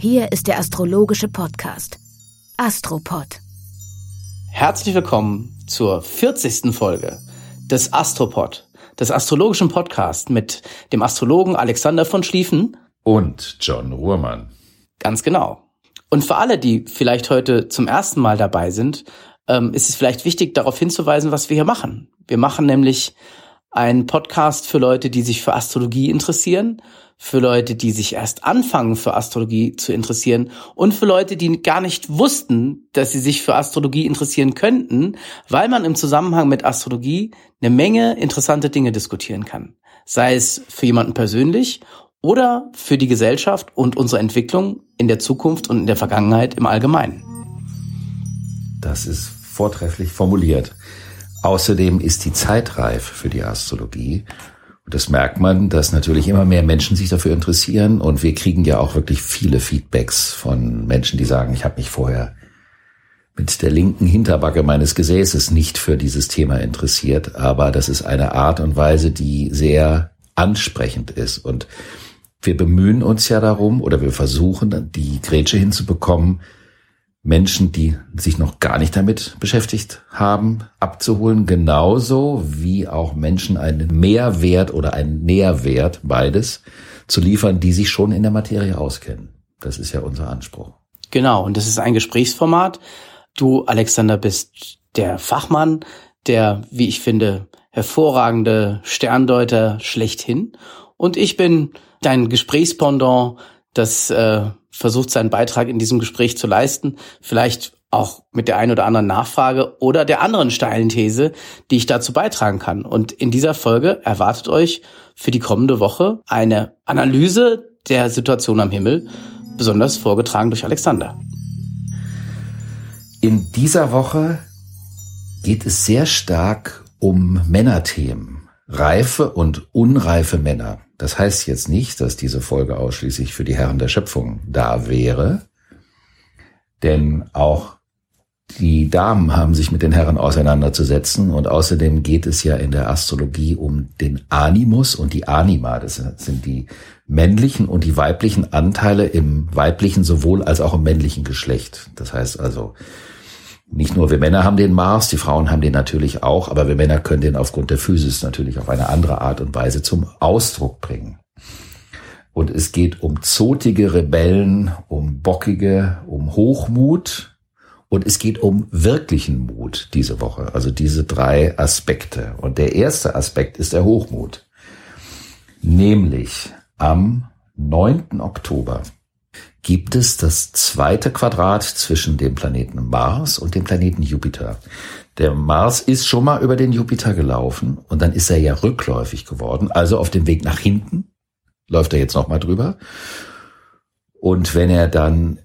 Hier ist der astrologische Podcast Astropod. Herzlich willkommen zur 40. Folge des Astropod, des astrologischen Podcasts mit dem Astrologen Alexander von Schlieffen. Und John Ruhrmann. Ganz genau. Und für alle, die vielleicht heute zum ersten Mal dabei sind, ähm, ist es vielleicht wichtig, darauf hinzuweisen, was wir hier machen. Wir machen nämlich einen Podcast für Leute, die sich für Astrologie interessieren, für Leute, die sich erst anfangen für Astrologie zu interessieren und für Leute, die gar nicht wussten, dass sie sich für Astrologie interessieren könnten, weil man im Zusammenhang mit Astrologie eine Menge interessante Dinge diskutieren kann. Sei es für jemanden persönlich oder für die Gesellschaft und unsere Entwicklung in der Zukunft und in der Vergangenheit im Allgemeinen. Das ist vortrefflich formuliert. Außerdem ist die Zeit reif für die Astrologie. Und das merkt man, dass natürlich immer mehr Menschen sich dafür interessieren. Und wir kriegen ja auch wirklich viele Feedbacks von Menschen, die sagen, ich habe mich vorher mit der linken Hinterbacke meines Gesäßes nicht für dieses Thema interessiert. Aber das ist eine Art und Weise, die sehr ansprechend ist. Und wir bemühen uns ja darum oder wir versuchen, die Grätsche hinzubekommen, Menschen, die sich noch gar nicht damit beschäftigt haben, abzuholen, genauso wie auch Menschen einen Mehrwert oder einen Nährwert, beides, zu liefern, die sich schon in der Materie auskennen. Das ist ja unser Anspruch. Genau, und das ist ein Gesprächsformat. Du, Alexander, bist der Fachmann, der, wie ich finde, hervorragende Sterndeuter schlechthin. Und ich bin dein Gesprächspendant, das äh, versucht seinen Beitrag in diesem Gespräch zu leisten, vielleicht auch mit der einen oder anderen Nachfrage oder der anderen steilen These, die ich dazu beitragen kann. Und in dieser Folge erwartet euch für die kommende Woche eine Analyse der Situation am Himmel, besonders vorgetragen durch Alexander. In dieser Woche geht es sehr stark um Männerthemen, reife und unreife Männer. Das heißt jetzt nicht, dass diese Folge ausschließlich für die Herren der Schöpfung da wäre, denn auch die Damen haben sich mit den Herren auseinanderzusetzen und außerdem geht es ja in der Astrologie um den Animus und die Anima. Das sind die männlichen und die weiblichen Anteile im weiblichen sowohl als auch im männlichen Geschlecht. Das heißt also, nicht nur wir Männer haben den Mars, die Frauen haben den natürlich auch, aber wir Männer können den aufgrund der Physis natürlich auf eine andere Art und Weise zum Ausdruck bringen. Und es geht um zotige Rebellen, um bockige, um Hochmut und es geht um wirklichen Mut diese Woche. Also diese drei Aspekte. Und der erste Aspekt ist der Hochmut. Nämlich am 9. Oktober gibt es das zweite Quadrat zwischen dem Planeten Mars und dem Planeten Jupiter. Der Mars ist schon mal über den Jupiter gelaufen und dann ist er ja rückläufig geworden, also auf dem Weg nach hinten läuft er jetzt noch mal drüber. Und wenn er dann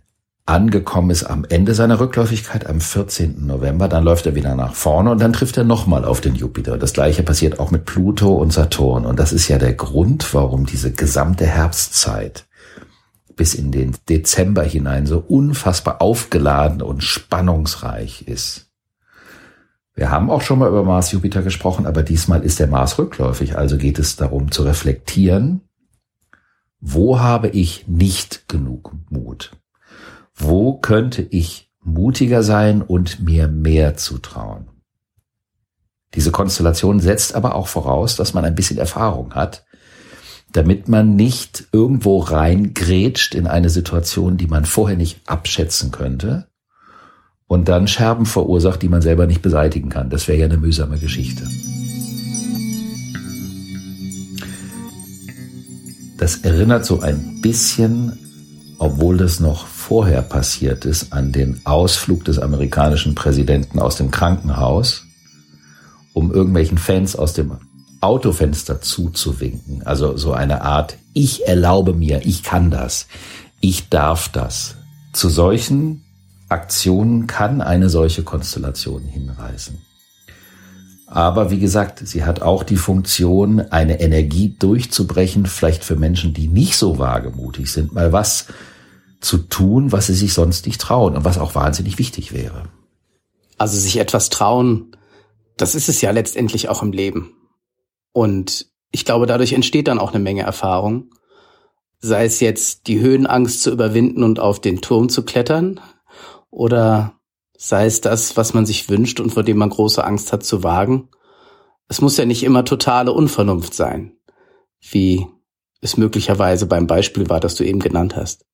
angekommen ist am Ende seiner Rückläufigkeit am 14. November, dann läuft er wieder nach vorne und dann trifft er nochmal auf den Jupiter. Das gleiche passiert auch mit Pluto und Saturn. Und das ist ja der Grund, warum diese gesamte Herbstzeit bis in den Dezember hinein so unfassbar aufgeladen und spannungsreich ist. Wir haben auch schon mal über Mars Jupiter gesprochen, aber diesmal ist der Mars rückläufig, also geht es darum zu reflektieren, wo habe ich nicht genug Mut? Wo könnte ich mutiger sein und mir mehr zutrauen? Diese Konstellation setzt aber auch voraus, dass man ein bisschen Erfahrung hat, damit man nicht irgendwo reingrätscht in eine Situation, die man vorher nicht abschätzen könnte und dann Scherben verursacht, die man selber nicht beseitigen kann. Das wäre ja eine mühsame Geschichte. Das erinnert so ein bisschen, obwohl das noch vorher passiert ist, an den Ausflug des amerikanischen Präsidenten aus dem Krankenhaus, um irgendwelchen Fans aus dem Autofenster zuzuwinken. Also so eine Art, ich erlaube mir, ich kann das, ich darf das. Zu solchen Aktionen kann eine solche Konstellation hinreißen. Aber wie gesagt, sie hat auch die Funktion, eine Energie durchzubrechen, vielleicht für Menschen, die nicht so wagemutig sind, mal was zu tun, was sie sich sonst nicht trauen und was auch wahnsinnig wichtig wäre. Also sich etwas trauen, das ist es ja letztendlich auch im Leben. Und ich glaube, dadurch entsteht dann auch eine Menge Erfahrung. Sei es jetzt die Höhenangst zu überwinden und auf den Turm zu klettern oder sei es das, was man sich wünscht und vor dem man große Angst hat zu wagen. Es muss ja nicht immer totale Unvernunft sein, wie es möglicherweise beim Beispiel war, das du eben genannt hast.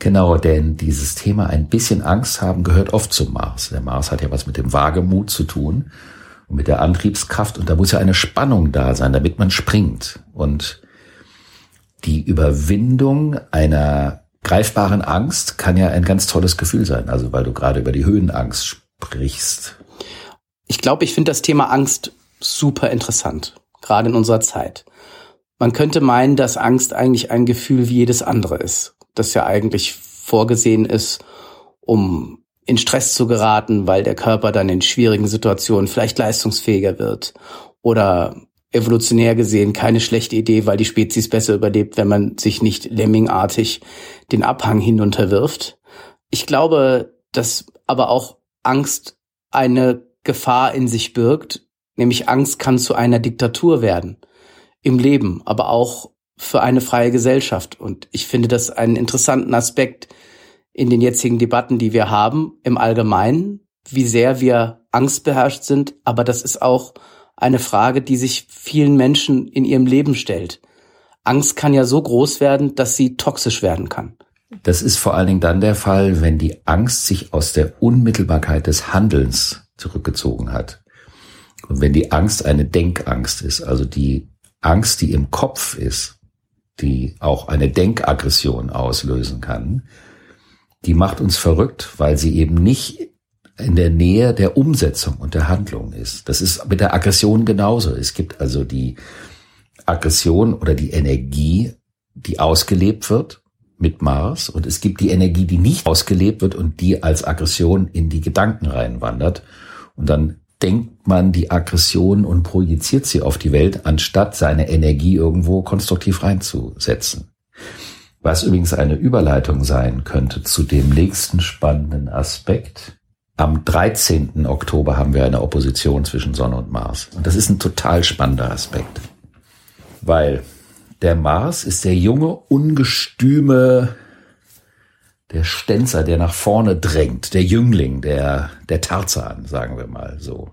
Genau, denn dieses Thema ein bisschen Angst haben gehört oft zum Mars. Der Mars hat ja was mit dem Wagemut zu tun und mit der Antriebskraft und da muss ja eine Spannung da sein, damit man springt. Und die Überwindung einer greifbaren Angst kann ja ein ganz tolles Gefühl sein. Also weil du gerade über die Höhenangst sprichst. Ich glaube, ich finde das Thema Angst super interessant, gerade in unserer Zeit. Man könnte meinen, dass Angst eigentlich ein Gefühl wie jedes andere ist, das ja eigentlich vorgesehen ist, um in Stress zu geraten, weil der Körper dann in schwierigen Situationen vielleicht leistungsfähiger wird oder evolutionär gesehen keine schlechte Idee, weil die Spezies besser überlebt, wenn man sich nicht lemmingartig den Abhang hinunterwirft. Ich glaube, dass aber auch Angst eine Gefahr in sich birgt, nämlich Angst kann zu einer Diktatur werden im Leben, aber auch für eine freie Gesellschaft. Und ich finde das einen interessanten Aspekt in den jetzigen Debatten, die wir haben, im Allgemeinen, wie sehr wir angstbeherrscht sind, aber das ist auch eine Frage, die sich vielen Menschen in ihrem Leben stellt. Angst kann ja so groß werden, dass sie toxisch werden kann. Das ist vor allen Dingen dann der Fall, wenn die Angst sich aus der Unmittelbarkeit des Handelns zurückgezogen hat. Und wenn die Angst eine Denkangst ist, also die Angst, die im Kopf ist, die auch eine Denkaggression auslösen kann, die macht uns verrückt, weil sie eben nicht in der Nähe der Umsetzung und der Handlung ist. Das ist mit der Aggression genauso. Es gibt also die Aggression oder die Energie, die ausgelebt wird mit Mars und es gibt die Energie, die nicht ausgelebt wird und die als Aggression in die Gedanken reinwandert und dann denkt man die Aggression und projiziert sie auf die Welt, anstatt seine Energie irgendwo konstruktiv reinzusetzen. Was übrigens eine Überleitung sein könnte zu dem nächsten spannenden Aspekt, am 13. Oktober haben wir eine Opposition zwischen Sonne und Mars. Und das ist ein total spannender Aspekt. Weil der Mars ist der junge, ungestüme, der Stenzer, der nach vorne drängt, der Jüngling, der, der Tarzan, sagen wir mal so.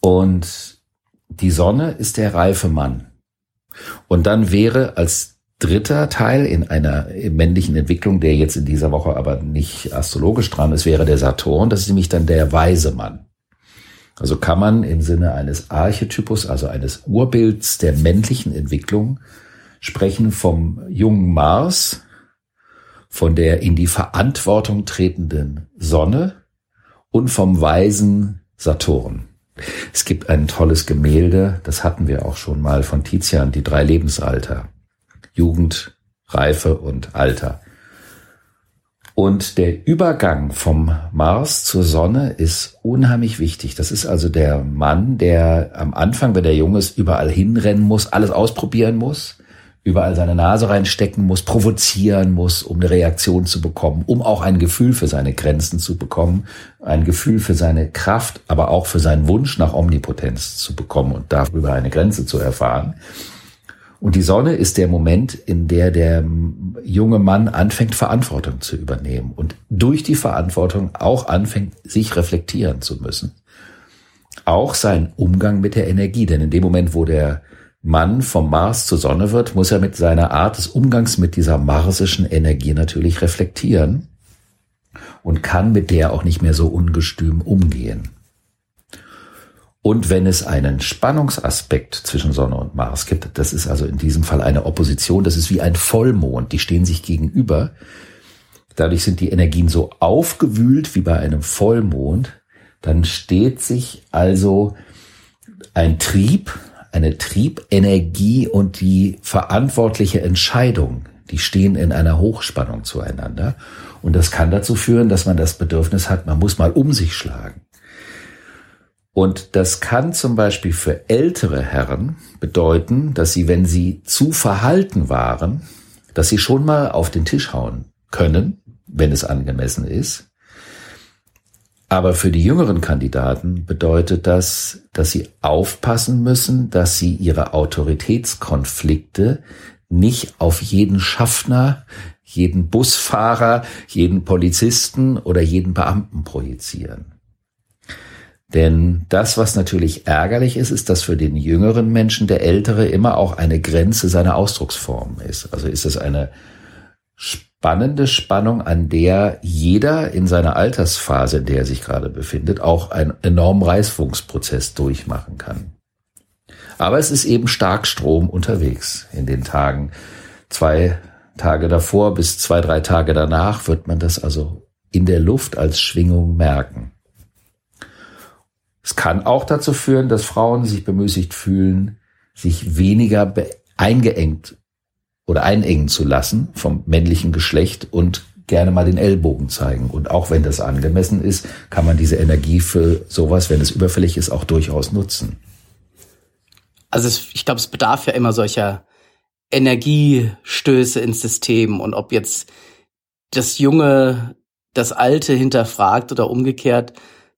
Und die Sonne ist der reife Mann. Und dann wäre als dritter Teil in einer männlichen Entwicklung, der jetzt in dieser Woche aber nicht astrologisch dran ist, wäre der Saturn. Das ist nämlich dann der weise Mann. Also kann man im Sinne eines Archetypus, also eines Urbilds der männlichen Entwicklung sprechen vom jungen Mars, von der in die Verantwortung tretenden Sonne und vom weisen Saturn. Es gibt ein tolles Gemälde, das hatten wir auch schon mal von Tizian, die drei Lebensalter. Jugend, Reife und Alter. Und der Übergang vom Mars zur Sonne ist unheimlich wichtig. Das ist also der Mann, der am Anfang, wenn der Junge ist, überall hinrennen muss, alles ausprobieren muss, überall seine Nase reinstecken muss, provozieren muss, um eine Reaktion zu bekommen, um auch ein Gefühl für seine Grenzen zu bekommen, ein Gefühl für seine Kraft, aber auch für seinen Wunsch nach Omnipotenz zu bekommen und darüber eine Grenze zu erfahren. Und die Sonne ist der Moment, in der der junge Mann anfängt, Verantwortung zu übernehmen und durch die Verantwortung auch anfängt, sich reflektieren zu müssen. Auch sein Umgang mit der Energie, denn in dem Moment, wo der Mann vom Mars zur Sonne wird, muss er mit seiner Art des Umgangs mit dieser marsischen Energie natürlich reflektieren und kann mit der auch nicht mehr so ungestüm umgehen. Und wenn es einen Spannungsaspekt zwischen Sonne und Mars gibt, das ist also in diesem Fall eine Opposition, das ist wie ein Vollmond, die stehen sich gegenüber. Dadurch sind die Energien so aufgewühlt wie bei einem Vollmond. Dann steht sich also ein Trieb, eine Triebenergie und die verantwortliche Entscheidung, die stehen in einer Hochspannung zueinander. Und das kann dazu führen, dass man das Bedürfnis hat, man muss mal um sich schlagen. Und das kann zum Beispiel für ältere Herren bedeuten, dass sie, wenn sie zu verhalten waren, dass sie schon mal auf den Tisch hauen können, wenn es angemessen ist. Aber für die jüngeren Kandidaten bedeutet das, dass sie aufpassen müssen, dass sie ihre Autoritätskonflikte nicht auf jeden Schaffner, jeden Busfahrer, jeden Polizisten oder jeden Beamten projizieren. Denn das, was natürlich ärgerlich ist, ist, dass für den jüngeren Menschen der Ältere immer auch eine Grenze seiner Ausdrucksform ist. Also ist es eine spannende Spannung, an der jeder in seiner Altersphase, in der er sich gerade befindet, auch einen enormen Reifungsprozess durchmachen kann. Aber es ist eben stark Strom unterwegs in den Tagen. Zwei Tage davor bis zwei, drei Tage danach wird man das also in der Luft als Schwingung merken. Es kann auch dazu führen, dass Frauen sich bemüßigt fühlen, sich weniger eingeengt oder einengen zu lassen vom männlichen Geschlecht und gerne mal den Ellbogen zeigen. Und auch wenn das angemessen ist, kann man diese Energie für sowas, wenn es überfällig ist, auch durchaus nutzen. Also es, ich glaube, es bedarf ja immer solcher Energiestöße ins System und ob jetzt das Junge das Alte hinterfragt oder umgekehrt,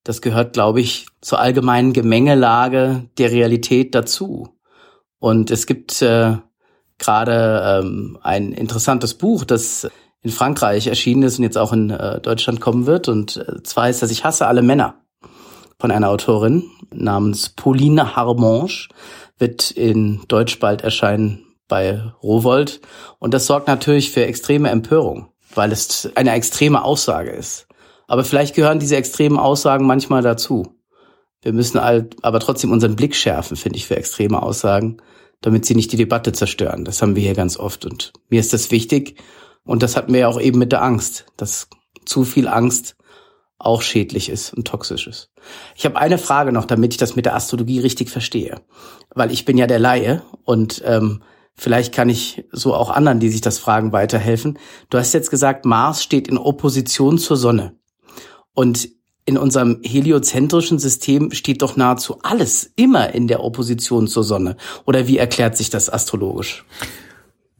das gehört, glaube ich, zur allgemeinen Gemengelage der Realität dazu. Und es gibt äh, gerade ähm, ein interessantes Buch, das in Frankreich erschienen ist und jetzt auch in äh, Deutschland kommen wird. Und äh, zwar heißt das Ich hasse alle Männer von einer Autorin namens Pauline Harmonge, wird in Deutsch bald erscheinen bei Rowold. Und das sorgt natürlich für extreme Empörung, weil es eine extreme Aussage ist. Aber vielleicht gehören diese extremen Aussagen manchmal dazu. Wir müssen halt aber trotzdem unseren Blick schärfen, finde ich, für extreme Aussagen, damit sie nicht die Debatte zerstören. Das haben wir hier ganz oft. Und mir ist das wichtig. Und das hatten wir ja auch eben mit der Angst, dass zu viel Angst auch schädlich ist und toxisch ist. Ich habe eine Frage noch, damit ich das mit der Astrologie richtig verstehe. Weil ich bin ja der Laie und ähm, vielleicht kann ich so auch anderen, die sich das fragen, weiterhelfen. Du hast jetzt gesagt, Mars steht in Opposition zur Sonne. Und in unserem heliozentrischen System steht doch nahezu alles immer in der Opposition zur Sonne. Oder wie erklärt sich das astrologisch?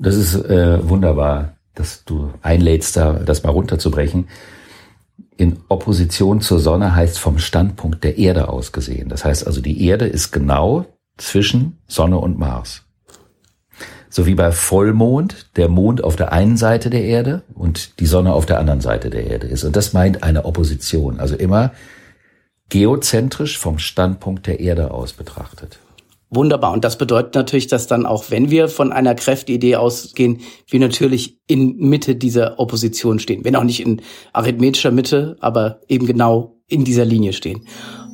Das ist äh, wunderbar, dass du einlädst, da das mal runterzubrechen. In Opposition zur Sonne heißt vom Standpunkt der Erde aus gesehen. Das heißt also, die Erde ist genau zwischen Sonne und Mars so wie bei Vollmond der Mond auf der einen Seite der Erde und die Sonne auf der anderen Seite der Erde ist. Und das meint eine Opposition, also immer geozentrisch vom Standpunkt der Erde aus betrachtet. Wunderbar. Und das bedeutet natürlich, dass dann auch, wenn wir von einer Kräfteidee ausgehen, wir natürlich in Mitte dieser Opposition stehen. Wenn auch nicht in arithmetischer Mitte, aber eben genau in dieser Linie stehen.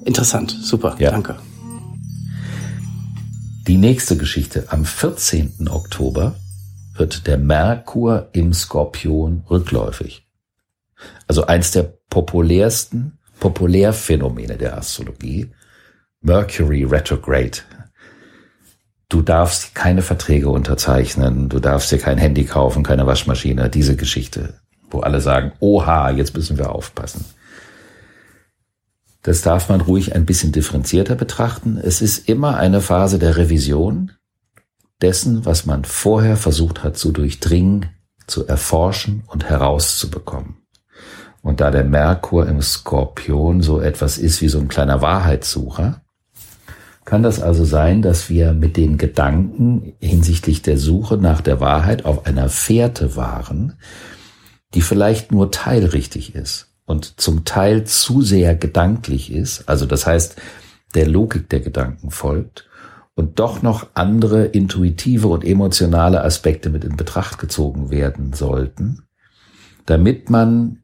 Interessant. Super. Ja. Danke. Die nächste Geschichte. Am 14. Oktober wird der Merkur im Skorpion rückläufig. Also eins der populärsten Populärphänomene der Astrologie. Mercury Retrograde. Du darfst keine Verträge unterzeichnen, du darfst dir kein Handy kaufen, keine Waschmaschine, diese Geschichte, wo alle sagen, oha, jetzt müssen wir aufpassen. Das darf man ruhig ein bisschen differenzierter betrachten. Es ist immer eine Phase der Revision dessen, was man vorher versucht hat zu durchdringen, zu erforschen und herauszubekommen. Und da der Merkur im Skorpion so etwas ist wie so ein kleiner Wahrheitssucher, kann das also sein, dass wir mit den Gedanken hinsichtlich der Suche nach der Wahrheit auf einer Fährte waren, die vielleicht nur teilrichtig ist und zum Teil zu sehr gedanklich ist, also das heißt, der Logik der Gedanken folgt und doch noch andere intuitive und emotionale Aspekte mit in Betracht gezogen werden sollten, damit man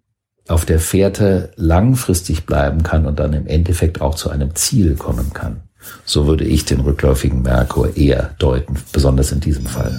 auf der Fährte langfristig bleiben kann und dann im Endeffekt auch zu einem Ziel kommen kann. So würde ich den rückläufigen Merkur eher deuten, besonders in diesem Fall.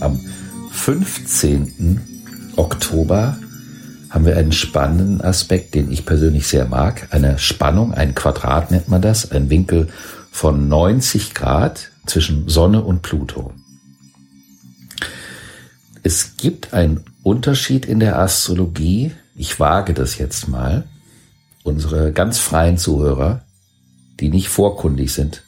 Am 15. Oktober haben wir einen spannenden Aspekt, den ich persönlich sehr mag. Eine Spannung, ein Quadrat nennt man das, ein Winkel von 90 Grad zwischen Sonne und Pluto. Es gibt einen Unterschied in der Astrologie. Ich wage das jetzt mal. Unsere ganz freien Zuhörer, die nicht vorkundig sind,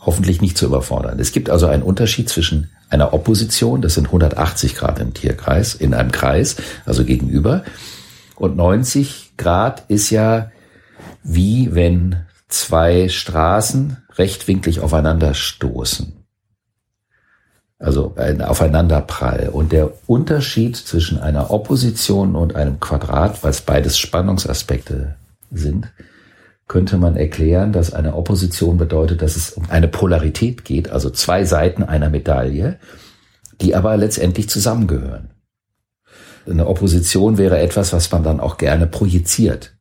hoffentlich nicht zu überfordern. Es gibt also einen Unterschied zwischen einer Opposition, das sind 180 Grad im Tierkreis, in einem Kreis, also gegenüber, und 90 Grad ist ja wie wenn zwei Straßen rechtwinklig aufeinander stoßen. Also ein Aufeinanderprall. Und der Unterschied zwischen einer Opposition und einem Quadrat, was beides Spannungsaspekte sind, könnte man erklären, dass eine Opposition bedeutet, dass es um eine Polarität geht, also zwei Seiten einer Medaille, die aber letztendlich zusammengehören. Eine Opposition wäre etwas, was man dann auch gerne projiziert.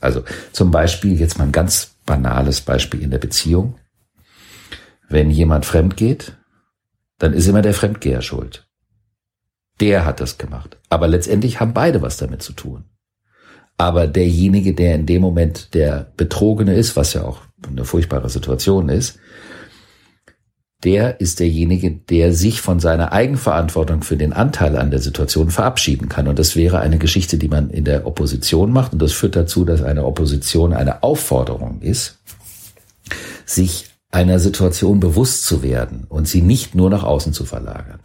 Also zum Beispiel jetzt mal ein ganz banales Beispiel in der Beziehung. Wenn jemand fremd geht, dann ist immer der Fremdgeher schuld. Der hat das gemacht. Aber letztendlich haben beide was damit zu tun. Aber derjenige, der in dem Moment der Betrogene ist, was ja auch eine furchtbare Situation ist, der ist derjenige, der sich von seiner Eigenverantwortung für den Anteil an der Situation verabschieden kann. Und das wäre eine Geschichte, die man in der Opposition macht. Und das führt dazu, dass eine Opposition eine Aufforderung ist, sich einer Situation bewusst zu werden und sie nicht nur nach außen zu verlagern.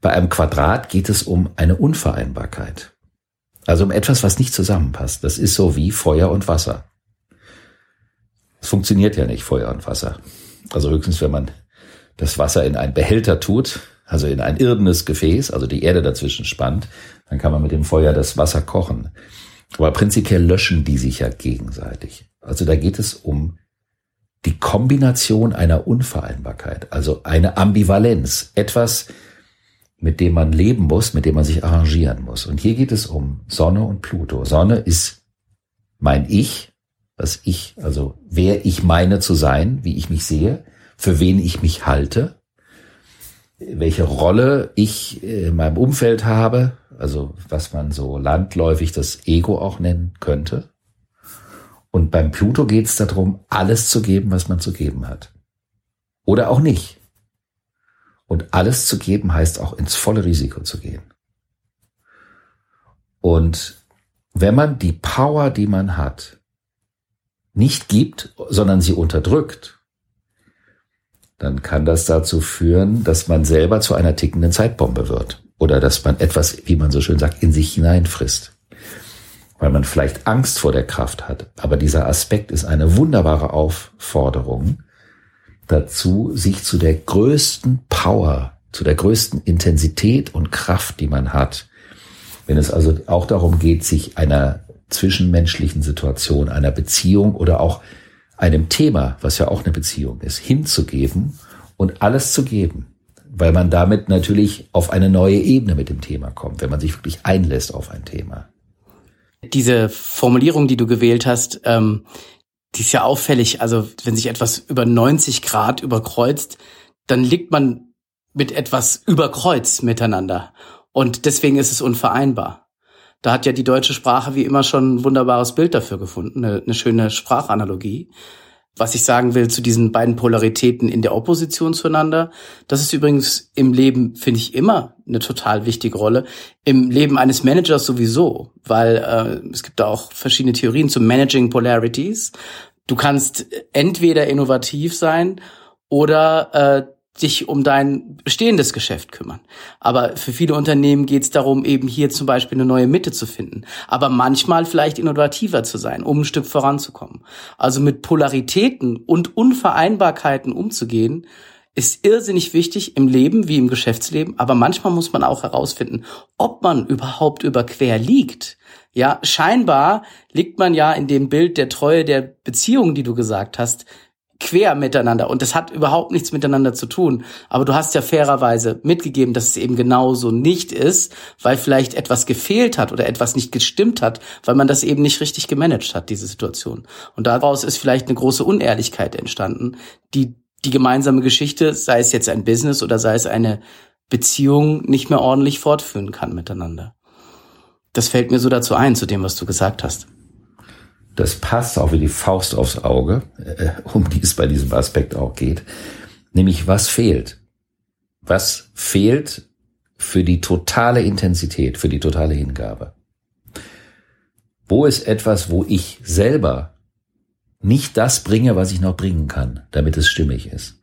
Bei einem Quadrat geht es um eine Unvereinbarkeit. Also um etwas, was nicht zusammenpasst. Das ist so wie Feuer und Wasser. Es funktioniert ja nicht, Feuer und Wasser. Also höchstens, wenn man das Wasser in einen Behälter tut, also in ein irdenes Gefäß, also die Erde dazwischen spannt, dann kann man mit dem Feuer das Wasser kochen. Aber prinzipiell löschen die sich ja gegenseitig. Also da geht es um die Kombination einer Unvereinbarkeit, also eine Ambivalenz, etwas, mit dem man leben muss, mit dem man sich arrangieren muss. Und hier geht es um Sonne und Pluto. Sonne ist mein Ich, was ich, also wer ich meine zu sein, wie ich mich sehe, für wen ich mich halte, welche Rolle ich in meinem Umfeld habe, also was man so landläufig das Ego auch nennen könnte. Und beim Pluto geht es darum, alles zu geben, was man zu geben hat. Oder auch nicht. Und alles zu geben heißt auch ins volle Risiko zu gehen. Und wenn man die Power, die man hat, nicht gibt, sondern sie unterdrückt, dann kann das dazu führen, dass man selber zu einer tickenden Zeitbombe wird. Oder dass man etwas, wie man so schön sagt, in sich hineinfrisst. Weil man vielleicht Angst vor der Kraft hat. Aber dieser Aspekt ist eine wunderbare Aufforderung dazu, sich zu der größten Power, zu der größten Intensität und Kraft, die man hat. Wenn es also auch darum geht, sich einer zwischenmenschlichen Situation, einer Beziehung oder auch einem Thema, was ja auch eine Beziehung ist, hinzugeben und alles zu geben. Weil man damit natürlich auf eine neue Ebene mit dem Thema kommt, wenn man sich wirklich einlässt auf ein Thema. Diese Formulierung, die du gewählt hast, ähm, die ist ja auffällig. Also wenn sich etwas über 90 Grad überkreuzt, dann liegt man mit etwas überkreuz miteinander. Und deswegen ist es unvereinbar. Da hat ja die deutsche Sprache wie immer schon ein wunderbares Bild dafür gefunden, eine, eine schöne Sprachanalogie. Was ich sagen will zu diesen beiden Polaritäten in der Opposition zueinander, das ist übrigens im Leben, finde ich, immer eine total wichtige Rolle. Im Leben eines Managers sowieso, weil äh, es gibt da auch verschiedene Theorien zum Managing Polarities. Du kannst entweder innovativ sein oder äh, dich um dein bestehendes Geschäft kümmern. Aber für viele Unternehmen geht es darum, eben hier zum Beispiel eine neue Mitte zu finden. Aber manchmal vielleicht innovativer zu sein, um ein Stück voranzukommen. Also mit Polaritäten und Unvereinbarkeiten umzugehen, ist irrsinnig wichtig im Leben wie im Geschäftsleben, aber manchmal muss man auch herausfinden, ob man überhaupt über quer liegt. Ja, scheinbar liegt man ja in dem Bild der Treue der Beziehung, die du gesagt hast, quer miteinander und das hat überhaupt nichts miteinander zu tun. Aber du hast ja fairerweise mitgegeben, dass es eben genauso nicht ist, weil vielleicht etwas gefehlt hat oder etwas nicht gestimmt hat, weil man das eben nicht richtig gemanagt hat, diese Situation. Und daraus ist vielleicht eine große Unehrlichkeit entstanden, die die gemeinsame Geschichte, sei es jetzt ein Business oder sei es eine Beziehung, nicht mehr ordentlich fortführen kann miteinander. Das fällt mir so dazu ein, zu dem, was du gesagt hast das passt auch wie die Faust aufs Auge, äh, um die es bei diesem Aspekt auch geht, nämlich was fehlt. Was fehlt für die totale Intensität, für die totale Hingabe? Wo ist etwas, wo ich selber nicht das bringe, was ich noch bringen kann, damit es stimmig ist?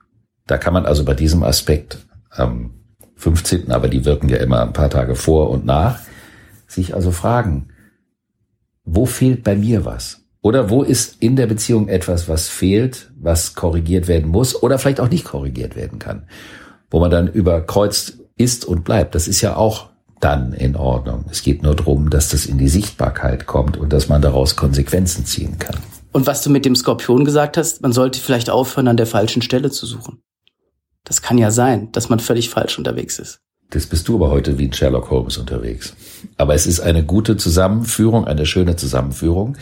Da kann man also bei diesem Aspekt am 15., aber die wirken ja immer ein paar Tage vor und nach, sich also fragen, wo fehlt bei mir was? Oder wo ist in der Beziehung etwas, was fehlt, was korrigiert werden muss oder vielleicht auch nicht korrigiert werden kann? Wo man dann überkreuzt ist und bleibt. Das ist ja auch dann in Ordnung. Es geht nur darum, dass das in die Sichtbarkeit kommt und dass man daraus Konsequenzen ziehen kann. Und was du mit dem Skorpion gesagt hast, man sollte vielleicht aufhören, an der falschen Stelle zu suchen. Das kann ja sein, dass man völlig falsch unterwegs ist. Das bist du aber heute wie ein Sherlock Holmes unterwegs. Aber es ist eine gute Zusammenführung, eine schöne Zusammenführung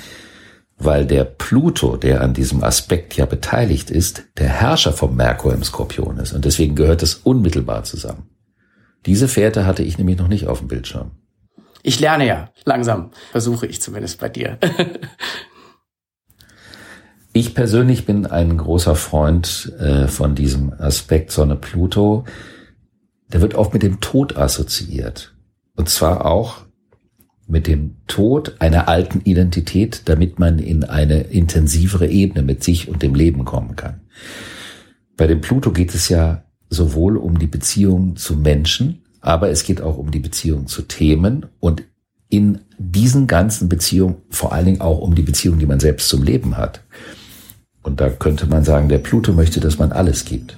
weil der Pluto, der an diesem Aspekt ja beteiligt ist, der Herrscher vom Merkur im Skorpion ist. Und deswegen gehört es unmittelbar zusammen. Diese Fährte hatte ich nämlich noch nicht auf dem Bildschirm. Ich lerne ja langsam, versuche ich zumindest bei dir. ich persönlich bin ein großer Freund äh, von diesem Aspekt Sonne-Pluto. Der wird oft mit dem Tod assoziiert. Und zwar auch mit dem Tod einer alten Identität, damit man in eine intensivere Ebene mit sich und dem Leben kommen kann. Bei dem Pluto geht es ja sowohl um die Beziehung zu Menschen, aber es geht auch um die Beziehung zu Themen und in diesen ganzen Beziehungen vor allen Dingen auch um die Beziehung, die man selbst zum Leben hat. Und da könnte man sagen, der Pluto möchte, dass man alles gibt.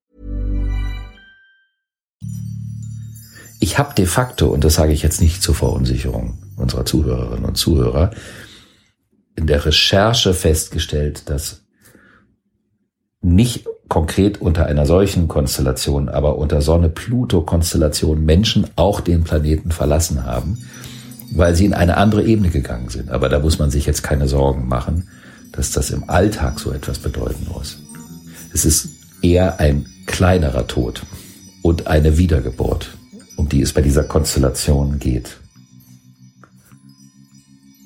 Ich habe de facto, und das sage ich jetzt nicht zur Verunsicherung unserer Zuhörerinnen und Zuhörer, in der Recherche festgestellt, dass nicht konkret unter einer solchen Konstellation, aber unter Sonne-Pluto-Konstellation Menschen auch den Planeten verlassen haben, weil sie in eine andere Ebene gegangen sind. Aber da muss man sich jetzt keine Sorgen machen, dass das im Alltag so etwas bedeuten muss. Es ist eher ein kleinerer Tod und eine Wiedergeburt um die es bei dieser Konstellation geht.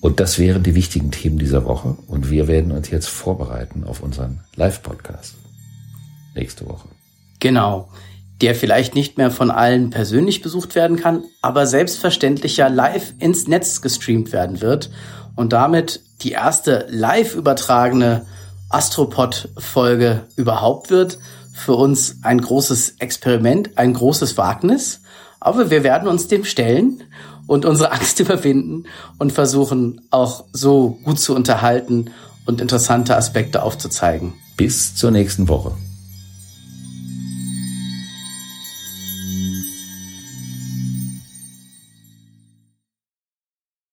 Und das wären die wichtigen Themen dieser Woche. Und wir werden uns jetzt vorbereiten auf unseren Live-Podcast. Nächste Woche. Genau. Der vielleicht nicht mehr von allen persönlich besucht werden kann, aber selbstverständlich ja live ins Netz gestreamt werden wird. Und damit die erste live übertragene Astropod-Folge überhaupt wird. Für uns ein großes Experiment, ein großes Wagnis. Aber wir werden uns dem stellen und unsere Angst überwinden und versuchen auch so gut zu unterhalten und interessante Aspekte aufzuzeigen. Bis zur nächsten Woche.